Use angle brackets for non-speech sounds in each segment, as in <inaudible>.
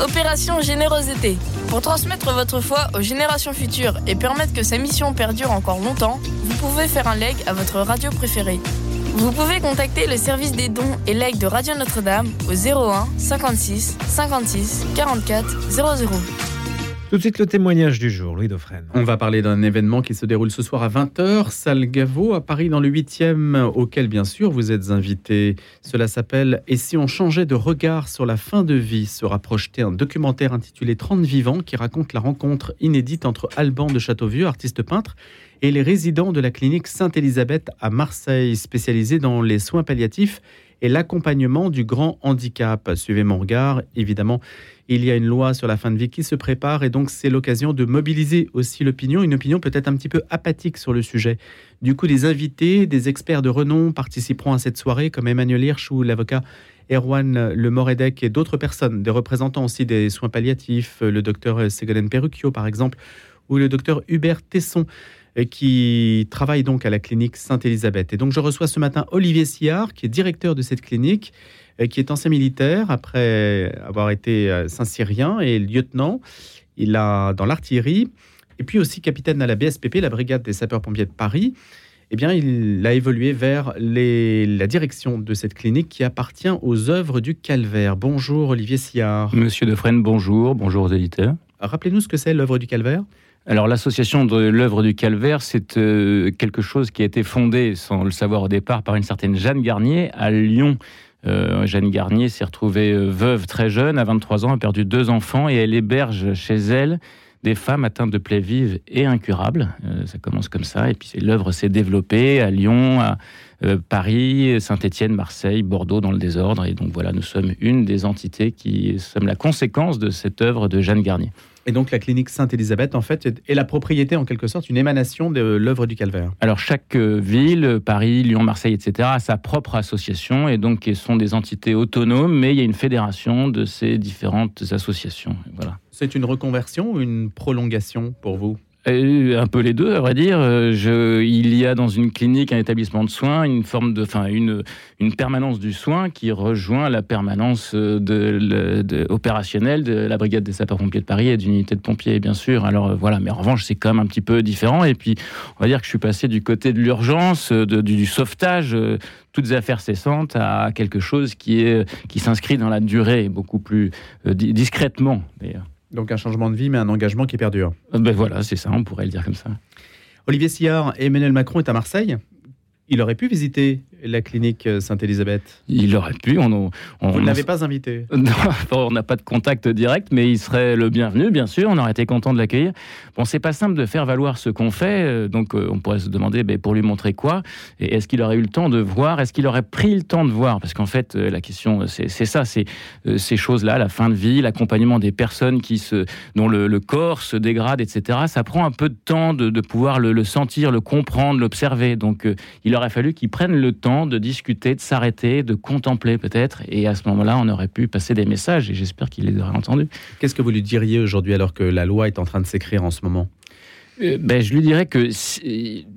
Opération Générosité. Pour transmettre votre foi aux générations futures et permettre que sa mission perdure encore longtemps, vous pouvez faire un leg à votre radio préférée. Vous pouvez contacter le service des dons et legs de Radio Notre-Dame au 01 56 56 44 00. Tout de suite, le témoignage du jour, Louis Dauphren. On va parler d'un événement qui se déroule ce soir à 20h, salle Gaveau, à Paris, dans le 8e, auquel, bien sûr, vous êtes invité. Cela s'appelle Et si on changeait de regard sur la fin de vie? Sera projeté un documentaire intitulé 30 vivants qui raconte la rencontre inédite entre Alban de Châteauvieux, artiste peintre, et les résidents de la clinique Sainte-Élisabeth à Marseille, spécialisée dans les soins palliatifs et l'accompagnement du grand handicap. Suivez mon regard, évidemment. Il y a une loi sur la fin de vie qui se prépare et donc c'est l'occasion de mobiliser aussi l'opinion, une opinion peut-être un petit peu apathique sur le sujet. Du coup, des invités, des experts de renom participeront à cette soirée comme Emmanuel Hirsch ou l'avocat Erwan Le Moredec et d'autres personnes, des représentants aussi des soins palliatifs, le docteur Ségolène Perrucchio par exemple, ou le docteur Hubert Tesson qui travaille donc à la clinique Sainte-Élisabeth. Et donc je reçois ce matin Olivier Sillard, qui est directeur de cette clinique euh, qui est ancien militaire après avoir été euh, Saint-Cyrien et lieutenant. Il a dans l'artillerie et puis aussi capitaine à la BSPP, la brigade des sapeurs-pompiers de Paris. Eh bien, il a évolué vers les, la direction de cette clinique qui appartient aux œuvres du Calvaire. Bonjour Olivier Sillard. Monsieur Defresne, bonjour. Bonjour aux éditeurs. Rappelez-nous ce que c'est l'œuvre du Calvaire. Alors l'association de l'œuvre du Calvaire, c'est euh, quelque chose qui a été fondé, sans le savoir au départ, par une certaine Jeanne Garnier à Lyon. Euh, Jeanne Garnier s'est retrouvée euh, veuve très jeune, à 23 ans, a perdu deux enfants et elle héberge chez elle des femmes atteintes de plaies vives et incurables. Ça commence comme ça, et puis l'œuvre s'est développée à Lyon, à Paris, Saint-Étienne, Marseille, Bordeaux dans le désordre. Et donc voilà, nous sommes une des entités qui sommes la conséquence de cette œuvre de Jeanne Garnier. Et donc la clinique Sainte-Élisabeth, en fait, est la propriété, en quelque sorte, une émanation de l'œuvre du Calvaire. Alors chaque euh, ville, Paris, Lyon, Marseille, etc., a sa propre association et donc elles sont des entités autonomes, mais il y a une fédération de ces différentes associations. Voilà. C'est une reconversion ou une prolongation pour vous? Euh, un peu les deux, à vrai dire. Euh, il y a dans une clinique, un établissement de soins, une forme de, enfin, une, une permanence du soin qui rejoint la permanence euh, opérationnelle de la brigade des sapeurs-pompiers de Paris et d'une unité de pompiers, bien sûr. Alors voilà, mais en revanche, c'est quand même un petit peu différent. Et puis, on va dire que je suis passé du côté de l'urgence, du, du, sauvetage, toutes affaires cessantes, à quelque chose qui est qui s'inscrit dans la durée, beaucoup plus discrètement, d'ailleurs. Donc un changement de vie, mais un engagement qui perdure. Ben voilà, c'est ça, on pourrait le dire comme ça. Olivier Sillard, Emmanuel Macron est à Marseille. Il aurait pu visiter la clinique euh, Sainte-Élisabeth Il aurait pu. On, on Vous ne l'avez pas invité <laughs> non, On n'a pas de contact direct, mais il serait le bienvenu, bien sûr. On aurait été content de l'accueillir. Bon, c'est pas simple de faire valoir ce qu'on fait. Euh, donc, euh, on pourrait se demander ben, pour lui montrer quoi Et est-ce qu'il aurait eu le temps de voir Est-ce qu'il aurait pris le temps de voir? Parce qu'en fait, la question, c'est ça c'est ces choses-là, la fin de vie, l'accompagnement des personnes qui se, dont le, corps se dégrade, etc. Ça prend un peu de temps de, pouvoir le, sentir, le comprendre, l'observer. Donc, il aurait fallu qu'il prenne le temps de discuter, de s'arrêter, de contempler peut-être. Et à ce moment-là, on aurait pu passer des messages et j'espère qu'il les aurait entendus. Qu'est-ce que vous lui diriez aujourd'hui alors que la loi est en train de s'écrire en ce moment? Euh, ben, je lui dirais que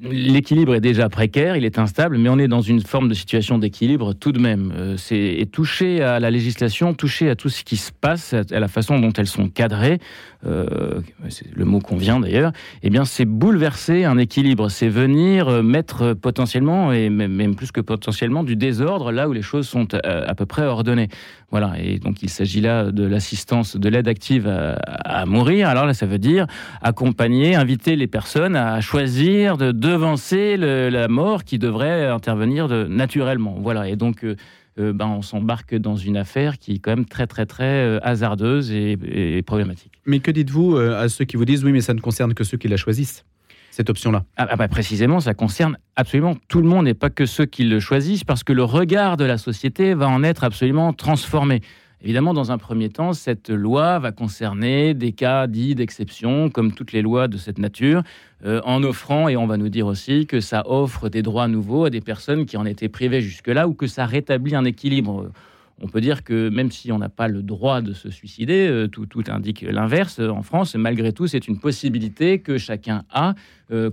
l'équilibre est déjà précaire, il est instable, mais on est dans une forme de situation d'équilibre tout de même. Euh, c'est toucher à la législation, toucher à tout ce qui se passe, à la façon dont elles sont cadrées, euh, c'est le mot qu'on vient d'ailleurs, eh bien c'est bouleverser un équilibre, c'est venir mettre potentiellement, et même plus que potentiellement, du désordre là où les choses sont à, peu près ordonnées. Voilà, et donc il s'agit là de l'assistance, de l'aide active à, à mourir. Alors là, ça veut dire accompagner, inviter les personnes à choisir de devancer la mort qui devrait intervenir de, naturellement. Voilà, et donc euh, euh, ben, on s'embarque dans une affaire qui est quand même très très très euh, hasardeuse et, problématique. Mais que dites-vous à ceux qui vous disent oui, mais ça ne concerne que ceux qui la choisissent cette option-là? Ah, ah bah, Précisément, ça concerne absolument tout le monde et pas que ceux qui le choisissent, parce que le regard de la société va en être absolument transformé. Évidemment, dans un premier temps, cette loi va concerner des cas dits d'exception, comme toutes les lois de cette nature, euh, en offrant, et on va nous dire aussi que ça offre des droits nouveaux à des personnes qui en étaient privées jusque-là, ou que ça rétablit un équilibre on peut dire que même si on n'a pas le droit de se suicider, tout, tout indique l'inverse. En France, malgré tout, c'est une possibilité que chacun a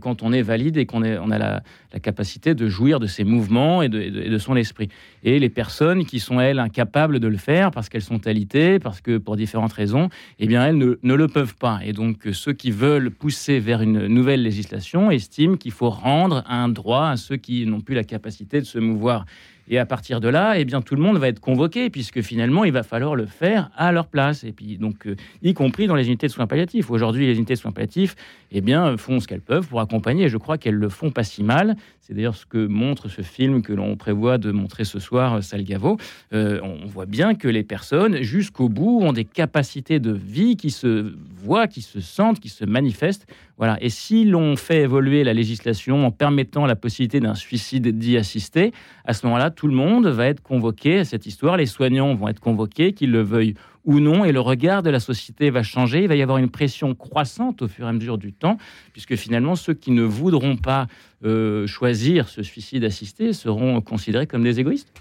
quand on est valide et qu'on on a la, capacité de jouir de ses mouvements et de, son esprit. Et les personnes qui sont, elles, incapables de le faire parce qu'elles sont alitées, parce que pour différentes raisons, eh bien, elles ne, ne le peuvent pas. Et donc, ceux qui veulent pousser vers une nouvelle législation estiment qu'il faut rendre un droit à ceux qui n'ont plus la capacité de se mouvoir. Et à partir de là, eh bien, tout le monde va être convoqué, puisque finalement, il va falloir le faire à leur place. Et puis, donc, euh, y compris dans les unités de soins palliatifs. Aujourd'hui, les unités de soins palliatifs eh bien, font ce qu'elles peuvent pour accompagner. Et je crois qu'elles le font pas si mal. C'est d'ailleurs ce que montre ce film que l'on prévoit de montrer ce soir, euh, Salgavo. Euh, on voit bien que les personnes, jusqu'au bout, ont des capacités de vie qui se voient, qui se sentent, qui se manifestent. Voilà. Et si l'on fait évoluer la législation en permettant la possibilité d'un suicide dit assisté, à ce moment-là, tout le monde va être convoqué à cette histoire. Les soignants vont être convoqués, qu'ils le veuillent ou non, et le regard de la société va changer. Il va y avoir une pression croissante au fur et à mesure du temps, puisque finalement, ceux qui ne voudront pas euh, choisir ce suicide assisté seront considérés comme des égoïstes.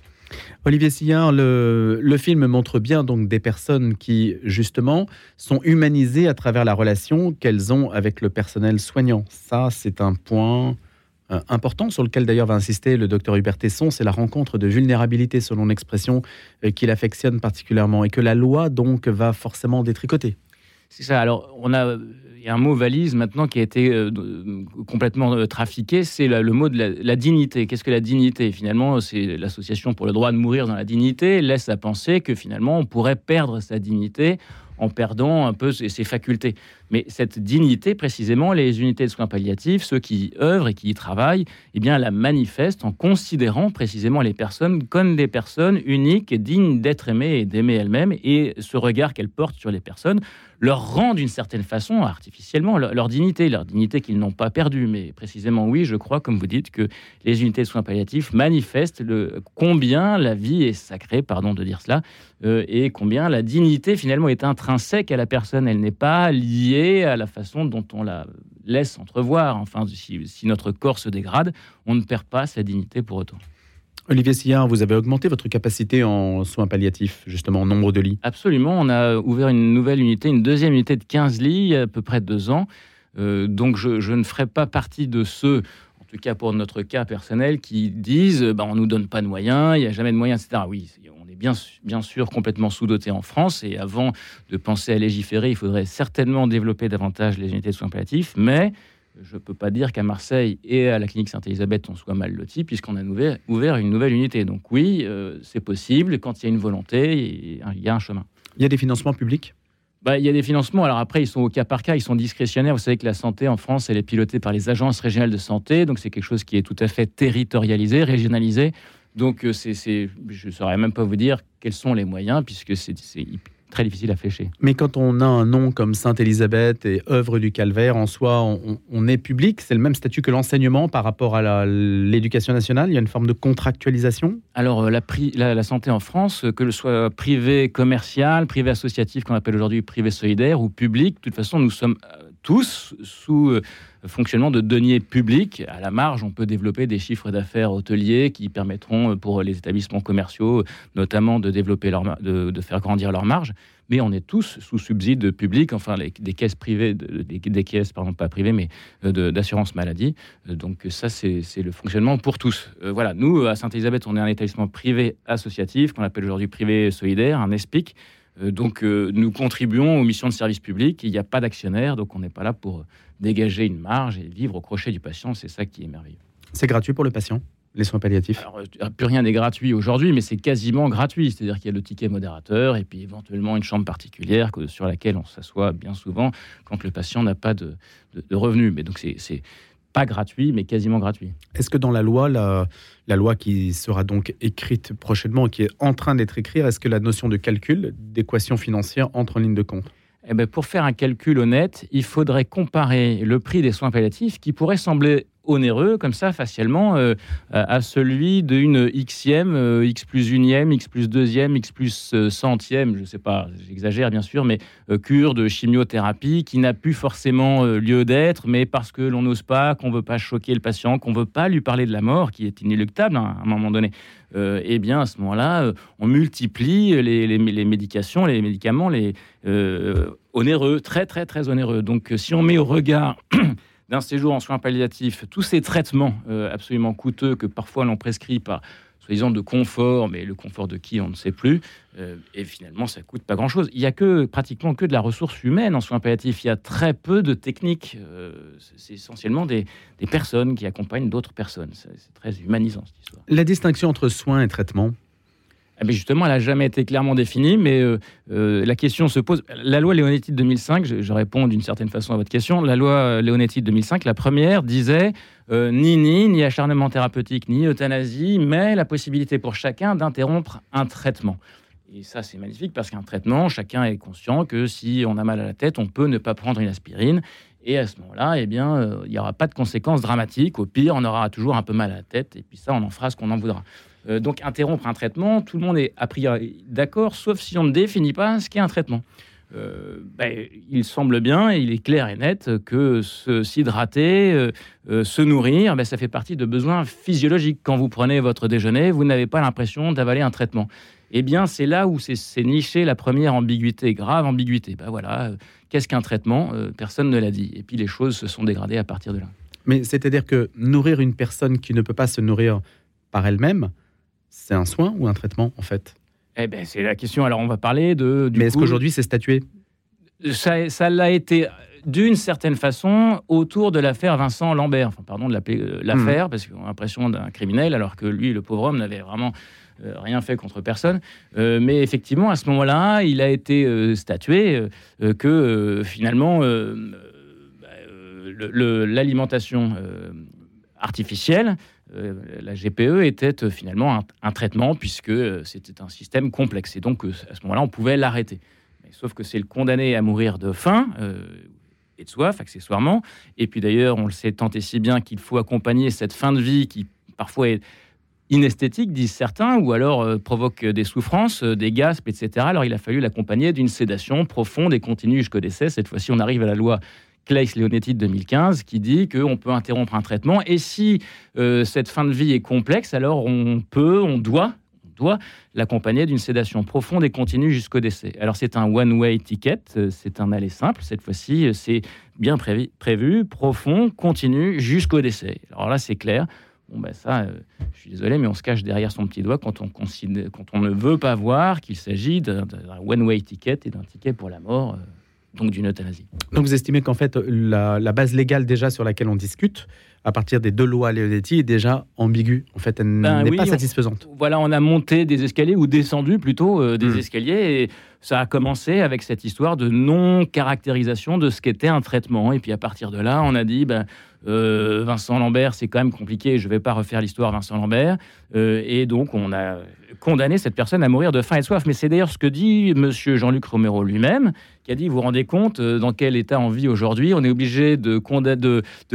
Olivier Sillard, le, film montre bien donc des personnes qui, justement, sont humanisées à travers la relation qu'elles ont avec le personnel soignant. Ça, c'est un point euh, important sur lequel d'ailleurs va insister le docteur Hubert Tesson, c'est la rencontre de vulnérabilité, selon l'expression euh, qu'il affectionne particulièrement, et que la loi donc va forcément détricoter. C'est ça. Alors, on a y un mot valise maintenant qui a été euh, complètement trafiqué, c'est le mot de la, dignité. Qu'est-ce que la dignité? Finalement, c'est l'association pour le droit de mourir dans la dignité laisse à penser que finalement on pourrait perdre sa dignité en perdant un peu ses facultés. Mais cette dignité, précisément, les unités de soins palliatifs, ceux qui œuvrent et qui y travaillent, eh bien, la manifestent en considérant précisément les personnes comme des personnes uniques et dignes d'être aimées et d'aimer elles-mêmes. Et ce regard qu'elles portent sur les personnes leur rend d'une certaine façon, artificiellement, leur, dignité, leur dignité qu'ils n'ont pas perdue. Mais précisément, oui, je crois, comme vous dites, que les unités de soins palliatifs manifestent le, combien la vie est sacrée, pardon de dire cela, euh, et combien la dignité finalement est intrinsèque à la personne. Elle n'est pas liée à la façon dont on la laisse entrevoir. Enfin, si, notre corps se dégrade, on ne perd pas sa dignité pour autant. Olivier Sillard, vous avez augmenté votre capacité en soins palliatifs, justement, en nombre de lits Absolument. On a ouvert une nouvelle unité, une deuxième unité de 15 lits, il y a à peu près deux ans. Euh, donc, je, ne ferai pas partie de ceux, en tout cas pour notre cas personnel, qui disent bah, on ne nous donne pas de moyens, il n'y a jamais de moyens, etc. Oui, bien, bien sûr complètement sous-doté en France. Et avant de penser à légiférer, il faudrait certainement développer davantage les unités de soins palliatifs. Mais je ne peux pas dire qu'à Marseille et à la clinique Sainte-Élisabeth, on soit mal lotis, puisqu'on a ouvert, une nouvelle unité. Donc oui, euh, c'est possible. Quand il y a une volonté, il y a un chemin. Il y a des financements publics? Bah, il y a des financements. Alors après, ils sont au cas par cas, ils sont discrétionnaires. Vous savez que la santé en France, elle est pilotée par les agences régionales de santé. Donc c'est quelque chose qui est tout à fait territorialisé, régionalisé. Donc, euh, c'est, je ne saurais même pas vous dire quels sont les moyens, puisque c'est, très difficile à flécher. Mais quand on a un nom comme Sainte-Élisabeth et œuvre du Calvaire, en soi, on, est public. C'est le même statut que l'enseignement par rapport à l'éducation nationale? Il y a une forme de contractualisation? Alors, euh, la, la, santé en France, que ce soit privé commercial, privé associatif, qu'on appelle aujourd'hui privé solidaire, ou public, de toute façon, nous sommes euh, tous sous fonctionnement de deniers publics. À la marge, on peut développer des chiffres d'affaires hôteliers qui permettront euh, pour les établissements commerciaux, notamment de développer leur, de, faire grandir leur marge. Mais on est tous sous subside public, enfin des caisses privées, des, caisses, pardon, pas privées, mais euh, d'assurance maladie. Euh, donc ça, c'est le fonctionnement pour tous. voilà, nous, à Sainte-Elisabeth, on est un établissement privé associatif, qu'on appelle aujourd'hui privé solidaire, un ESPIC. Donc nous contribuons aux missions de service public. Il n'y a pas d'actionnaire, donc on n'est pas là pour dégager une marge et vivre au crochet du patient. C'est ça qui est merveilleux. C'est gratuit pour le patient les soins palliatifs? Alors, euh, plus rien n'est gratuit aujourd'hui, mais c'est quasiment gratuit. C'est-à-dire qu'il y a le ticket modérateur et puis éventuellement une chambre particulière sur laquelle on s'assoit bien souvent quand le patient n'a pas de, revenus. Mais donc, c'est pas gratuit, mais quasiment gratuit. Est-ce que dans la loi, la, la, loi qui sera donc écrite prochainement, qui est en train d'être écrite, est-ce que la notion de calcul, d'équation financière entre en ligne de compte? Eh ben, pour faire un calcul honnête, il faudrait comparer le prix des soins palliatifs qui pourrait sembler onéreux, comme ça, facialement, euh, à celui d'une xème, euh, x plus unième, x plus deuxième, x plus centième, je ne sais pas, j'exagère bien sûr, mais cure de chimiothérapie qui n'a plus forcément lieu d'être, mais parce que l'on n'ose pas, qu'on ne veut pas choquer le patient, qu'on ne veut pas lui parler de la mort, qui est inéluctable hein, à un moment donné. eh bien, à ce moment-là, on multiplie les, les, médications, les médicaments, les onéreux, très, très, très onéreux. Donc, si on met au regard <clears throat> d'un séjour en soins palliatifs, tous ces traitements euh, absolument coûteux que parfois l'on prescrit par soi-disant de confort, mais le confort de qui, on ne sait plus. Euh, et finalement, ça coûte pas grand-chose. Il y a que pratiquement que de la ressource humaine en soins palliatifs. Il y a très peu de techniques. Euh, c'est essentiellement des, personnes qui accompagnent d'autres personnes. C'est très humanisant cette histoire. La distinction entre soins et traitement, eh justement, elle n'a jamais été clairement définie, mais euh, euh, la question se pose. La loi Leonetti de 2005, je, réponds d'une certaine façon à votre question, la loi Leonetti de 2005, la première disait euh, ni ni, ni acharnement thérapeutique, ni euthanasie, mais la possibilité pour chacun d'interrompre un traitement. Et ça, c'est magnifique parce qu'un traitement, chacun est conscient que si on a mal à la tête, on peut ne pas prendre une aspirine. Et à ce moment-là, eh bien, il n'y aura pas de conséquences dramatiques. Au pire, on aura toujours un peu mal à la tête. Et puis ça, on en fera ce qu'on en voudra. Euh, donc interrompre un traitement, tout le monde est a priori d'accord, sauf si on ne définit pas ce qu'est un traitement. Euh, ben, il semble bien, et il est clair et net, que s'hydrater, euh, se nourrir, ben, ça fait partie de besoins physiologiques. Quand vous prenez votre déjeuner, vous n'avez pas l'impression d'avaler un traitement. Eh bien, c'est là où c'est niché la première ambiguïté, grave ambiguïté. Ben voilà, qu'est-ce qu'un traitement? Personne ne l'a dit. Et puis les choses se sont dégradées à partir de là. Mais c'est-à-dire que nourrir une personne qui ne peut pas se nourrir par elle-même, c'est un soin ou un traitement en fait? Eh ben, c'est la question. Alors on va parler de. Mais est-ce qu'aujourd'hui c'est statué? Ça l'a été d'une certaine façon autour de l'affaire Vincent Lambert. Enfin, pardon de l'appeler euh, l'affaire hmm. parce qu'on a l'impression d'un criminel, alors que lui, le pauvre homme, n'avait vraiment euh, rien fait contre personne. Euh, mais effectivement, à ce moment-là, il a été statué que finalement l'alimentation artificielle euh, la GPE était euh, finalement un, traitement puisque euh, c'était un système complexe. Et donc, à ce moment-là, on pouvait l'arrêter. Sauf que c'est le condamné à mourir de faim et de soif, accessoirement. Et puis d'ailleurs, on le sait tant et si bien qu'il faut accompagner cette fin de vie qui parfois est inesthétique, disent certains, ou alors provoque des souffrances, des gaspes, etc. Alors il a fallu l'accompagner d'une sédation profonde et continue jusqu'au décès. Cette fois-ci, on arrive à la loi Claes-Leonetti de 2015 qui dit qu'on peut interrompre un traitement et si euh, cette fin de vie est complexe, alors on peut, on doit, doit l'accompagner d'une sédation profonde et continue jusqu'au décès. Alors c'est un one-way ticket, euh, c'est un aller simple. Cette fois-ci, euh, c'est bien prévu, prévu, profond, continu jusqu'au décès. Alors là, c'est clair. Bon, ben ça, je suis désolé, mais on se cache derrière son petit doigt quand on, considère, quand on ne veut pas voir qu'il s'agit d'un one-way ticket et d'un ticket pour la mort donc d'une euthanasie. Donc vous estimez qu'en fait la, base légale déjà sur laquelle on discute, à partir des deux lois Leonetti, est déjà ambiguë. En fait, elle ben n'est pas satisfaisante. voilà, on a monté des escaliers ou descendu plutôt euh, des hmm. escaliers et ça a commencé avec cette histoire de non-caractérisation de ce qu'était un traitement. Et puis à partir de là, on a dit, ben, euh, Vincent Lambert, c'est quand même compliqué, je ne vais pas refaire l'histoire Vincent Lambert. Euh, et donc on a condamné cette personne à mourir de faim et de soif. Mais c'est d'ailleurs ce que dit monsieur Jean-Luc Romero lui-même, qui a dit, vous vous rendez compte euh, dans quel état on vit aujourd'hui? On est obligé de,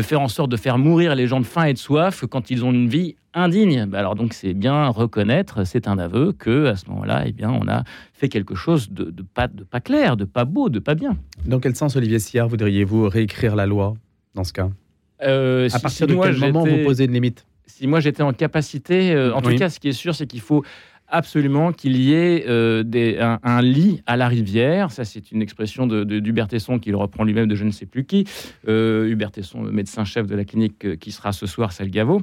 faire en sorte de faire mourir les gens de faim et de soif quand ils ont une vie indigne. Bah, alors donc c'est bien reconnaître, c'est un aveu que à ce moment-là, eh bien, on a fait quelque chose de, de, pas, de pas clair, de pas beau, de pas bien. Dans quel sens, Olivier Sillard, voudriez-vous réécrire la loi dans ce cas? Euh, À partir de quel moment vous posez une limite Si moi j'étais en capacité, euh, en tout cas, ce qui est sûr, c'est qu'il faut absolument qu'il y ait euh, des, un, lit à la rivière. Ça, c'est une expression d'Hubert de, Tesson qu'il reprend lui-même de je ne sais plus qui. Euh, Hubert Tesson, médecin-chef de la clinique qui sera ce soir, Salgavo.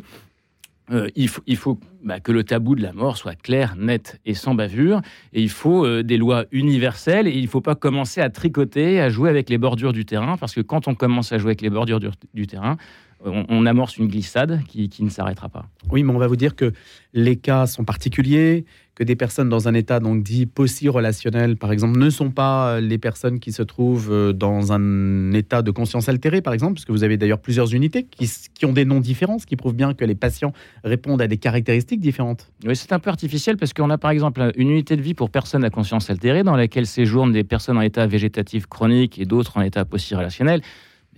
Euh, il faut, bah, que le tabou de la mort soit clair, net et sans bavure. Et il faut des lois universelles. Et il ne faut pas commencer à tricoter, à jouer avec les bordures du terrain. Parce que quand on commence à jouer avec les bordures du terrain, on, amorce une glissade qui, ne s'arrêtera pas. Oui, mais on va vous dire que les cas sont particuliers, que des personnes dans un état donc dit post-relationnel, par exemple, ne sont pas les personnes qui se trouvent euh, dans un état de conscience altérée, par exemple, puisque vous avez d'ailleurs plusieurs unités qui, ont des noms différents, ce qui prouve bien que les patients répondent à des caractéristiques différentes. Oui, c'est un peu artificiel parce qu'on a par exemple une unité de vie pour personnes à conscience altérée dans laquelle séjournent des personnes en état végétatif chronique et d'autres en état post-relationnel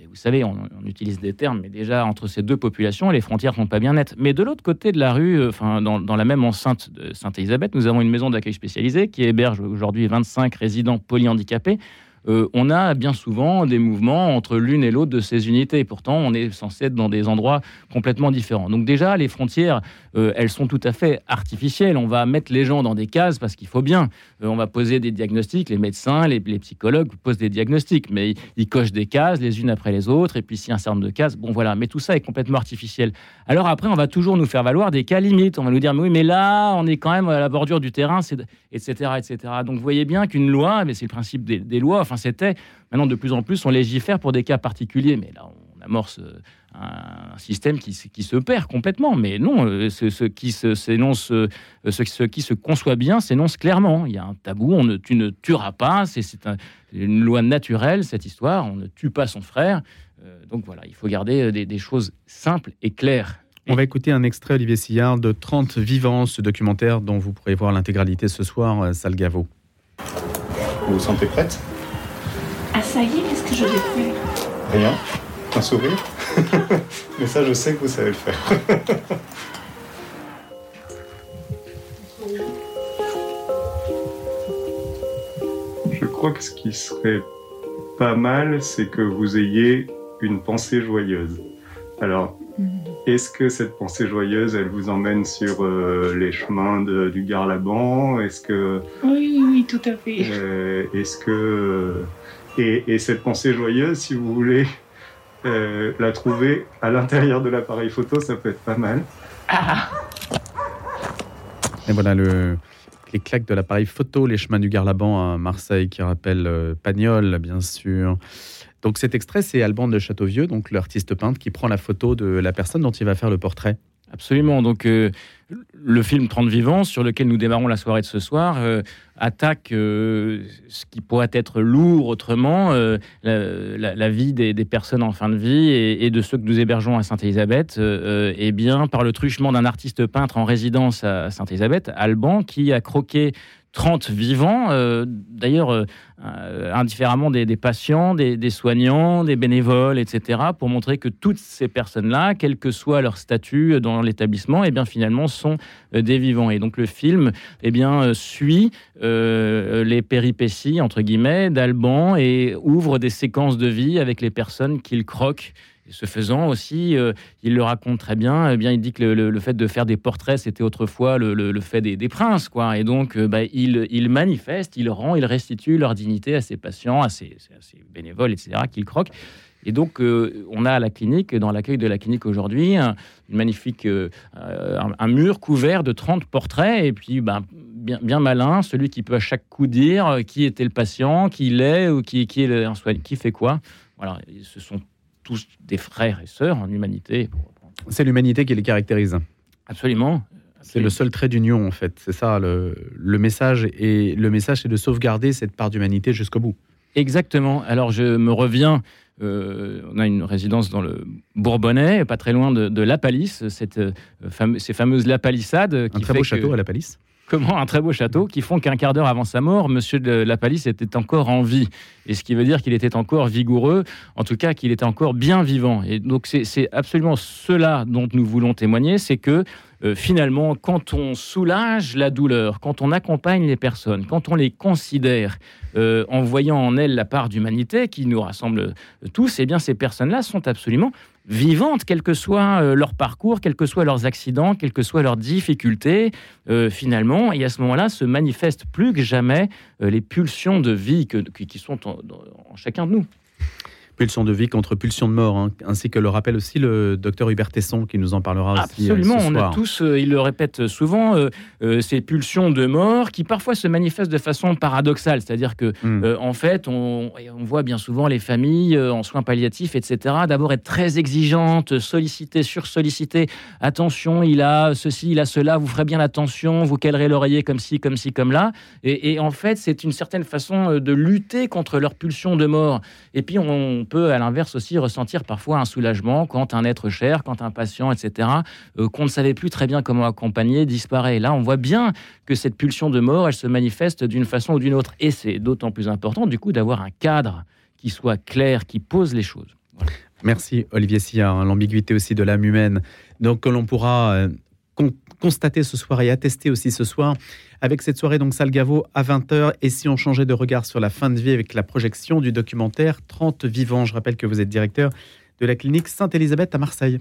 vous savez, on, utilise des termes, mais déjà entre ces deux populations, les frontières sont pas bien nettes. Mais de l'autre côté de la rue, euh, enfin dans, dans, la même enceinte de Sainte-Élisabeth, nous avons une maison d'accueil spécialisée qui héberge aujourd'hui 25 résidents polyhandicapés euh, on a bien souvent des mouvements entre l'une et l'autre de ces unités. pourtant, on est censé être dans des endroits complètement différents. Donc déjà, les frontières, euh, elles sont tout à fait artificielles. On va mettre les gens dans des cases parce qu'il faut bien. Euh, on va poser des diagnostics. Les médecins, les, psychologues posent des diagnostics, mais ils, cochent des cases les unes après les autres. Et puis, si un certain nombre de cases, bon voilà. Mais tout ça est complètement artificiel. Alors après, on va toujours nous faire valoir des cas limites. On va nous dire, mais oui, mais là, on est quand même à la bordure du terrain, etc., etc. Donc, vous voyez bien qu'une loi, mais c'est le principe des, des lois c'était. Maintenant, de plus en plus, on légifère pour des cas particuliers, mais là, on amorce euh, un système qui, se perd complètement. Mais non, euh, ce, qui se s'énonce, euh, ce, qui se conçoit bien s'énonce clairement. Il y a un tabou, on ne, tu ne tueras pas, c'est une loi naturelle, cette histoire, on ne tue pas son frère. donc voilà, il faut garder des, choses simples et claires. On va écouter un extrait, Olivier Sillard, de 30 vivants, ce documentaire dont vous pourrez voir l'intégralité ce soir, Salgavo. Vous vous sentez prête? Ah ça y est, qu'est-ce que je vais faire? Rien. Un sourire. <laughs> Mais ça, je sais que vous savez le faire. <laughs> je crois que ce qui serait pas mal, c'est que vous ayez une pensée joyeuse. Alors, mm. est-ce que cette pensée joyeuse, elle vous emmène sur euh, les chemins du Gare-Laban Est-ce que oui, oui, tout à fait. Euh, est-ce que et, cette pensée joyeuse, si vous voulez euh, la trouver à l'intérieur de l'appareil photo, ça peut être pas mal. Ah. Et voilà le, les claques de l'appareil photo, les chemins du Garlaban à Marseille, qui rappellent euh, Pagnol, bien sûr. Donc cet extrait, c'est Alban de Châteauvieux, donc l'artiste peintre, qui prend la photo de la personne dont il va faire le portrait. Absolument. Donc, euh, le film 30 vivants, sur lequel nous démarrons la soirée de ce soir, euh, attaque euh, ce qui pourrait être lourd autrement, la, vie des, personnes en fin de vie et, de ceux que nous hébergeons à Sainte-Élisabeth, et bien par le truchement d'un artiste peintre en résidence à Sainte-Élisabeth, Alban, qui a croqué 30 vivants, euh, d'ailleurs euh, euh, indifféremment des, patients, des, soignants, des bénévoles, etc., pour montrer que toutes ces personnes-là, quel que soit leur statut dans l'établissement, et eh bien finalement sont des vivants. Et donc le film eh bien, suit les péripéties, entre guillemets, d'Alban et ouvre des séquences de vie avec les personnes qu'il croque ce faisant aussi, euh, il le raconte très bien. Eh bien, il dit que le, fait de faire des portraits, c'était autrefois le, fait des, princes, quoi. Et donc, euh, bah, il, manifeste, il rend, il restitue leur dignité à ses patients, à ses, bénévoles, etc., qu'il croque. Et donc, euh, on a à la clinique, dans l'accueil de la clinique aujourd'hui, un, magnifique, un, mur couvert de 30 portraits, et puis ben, bien, malin, celui qui peut à chaque coup dire qui était le patient, qui l'est, ou qui, qui, est qui fait quoi. Voilà, ce sont tous des frères et sœurs en humanité. C'est l'humanité qui les caractérise. Absolument. C'est le seul trait d'union, en fait. C'est ça le, le, message. Et le message, c'est de sauvegarder cette part d'humanité jusqu'au bout. Exactement. Alors, je me reviens. Euh, on a une résidence dans le Bourbonnais, pas très loin de, La Palisse, cette, euh, ces fameuses La Palissade. Qui Un très beau château à La Palisse comment un très beau château qui font qu'un quart d'heure avant sa mort, Monsieur de la Palisse était encore en vie. Et ce qui veut dire qu'il était encore vigoureux, en tout cas qu'il était encore bien vivant. Et donc c'est absolument cela dont nous voulons témoigner, c'est que euh, finalement, quand on soulage la douleur, quand on accompagne les personnes, quand on les considère euh, en voyant en elles la part d'humanité qui nous rassemble tous, eh bien ces personnes-là sont absolument vivantes, quel que soit euh, leur parcours, quels que soient leurs accidents, quelles que soient leurs difficultés, finalement. Et à ce moment-là, se manifestent plus que jamais les pulsions de vie qui sont en chacun de nous. Pulsion de vie contre pulsion de mort, hein, ainsi que le rappelle aussi le docteur Hubert Tesson qui nous en parlera aussi. Euh, Absolument, on a tous, euh, il le répète souvent, euh, ces pulsions de mort qui parfois se manifestent de façon paradoxale, c'est-à-dire que hmm. en fait, on, on, voit bien souvent les familles en soins palliatifs, etc., d'abord être très exigeantes, sollicitées, sursollicitées. Attention, il a ceci, il a cela, vous ferez bien attention, vous calerez l'oreiller comme ci, comme ci, comme là. Et, et en fait, c'est une certaine façon de lutter contre leur pulsion de mort. Et puis on on peut à l'inverse aussi ressentir parfois un soulagement quand un être cher, quand un patient, etc., euh, qu'on ne savait plus très bien comment accompagner, disparaît. Là, on voit bien que cette pulsion de mort, elle se manifeste d'une façon ou d'une autre. Et c'est d'autant plus important, du coup, d'avoir un cadre qui soit clair, qui pose les choses. Merci Olivier Sillard, l'ambiguïté aussi de l'âme humaine. Donc que l'on pourra constater ce soir et attester aussi ce soir avec cette soirée donc Salgavo à 20h et si on changeait de regard sur la fin de vie avec la projection du documentaire 30 vivants. Je rappelle que vous êtes directeur de la clinique Sainte-Élisabeth à Marseille.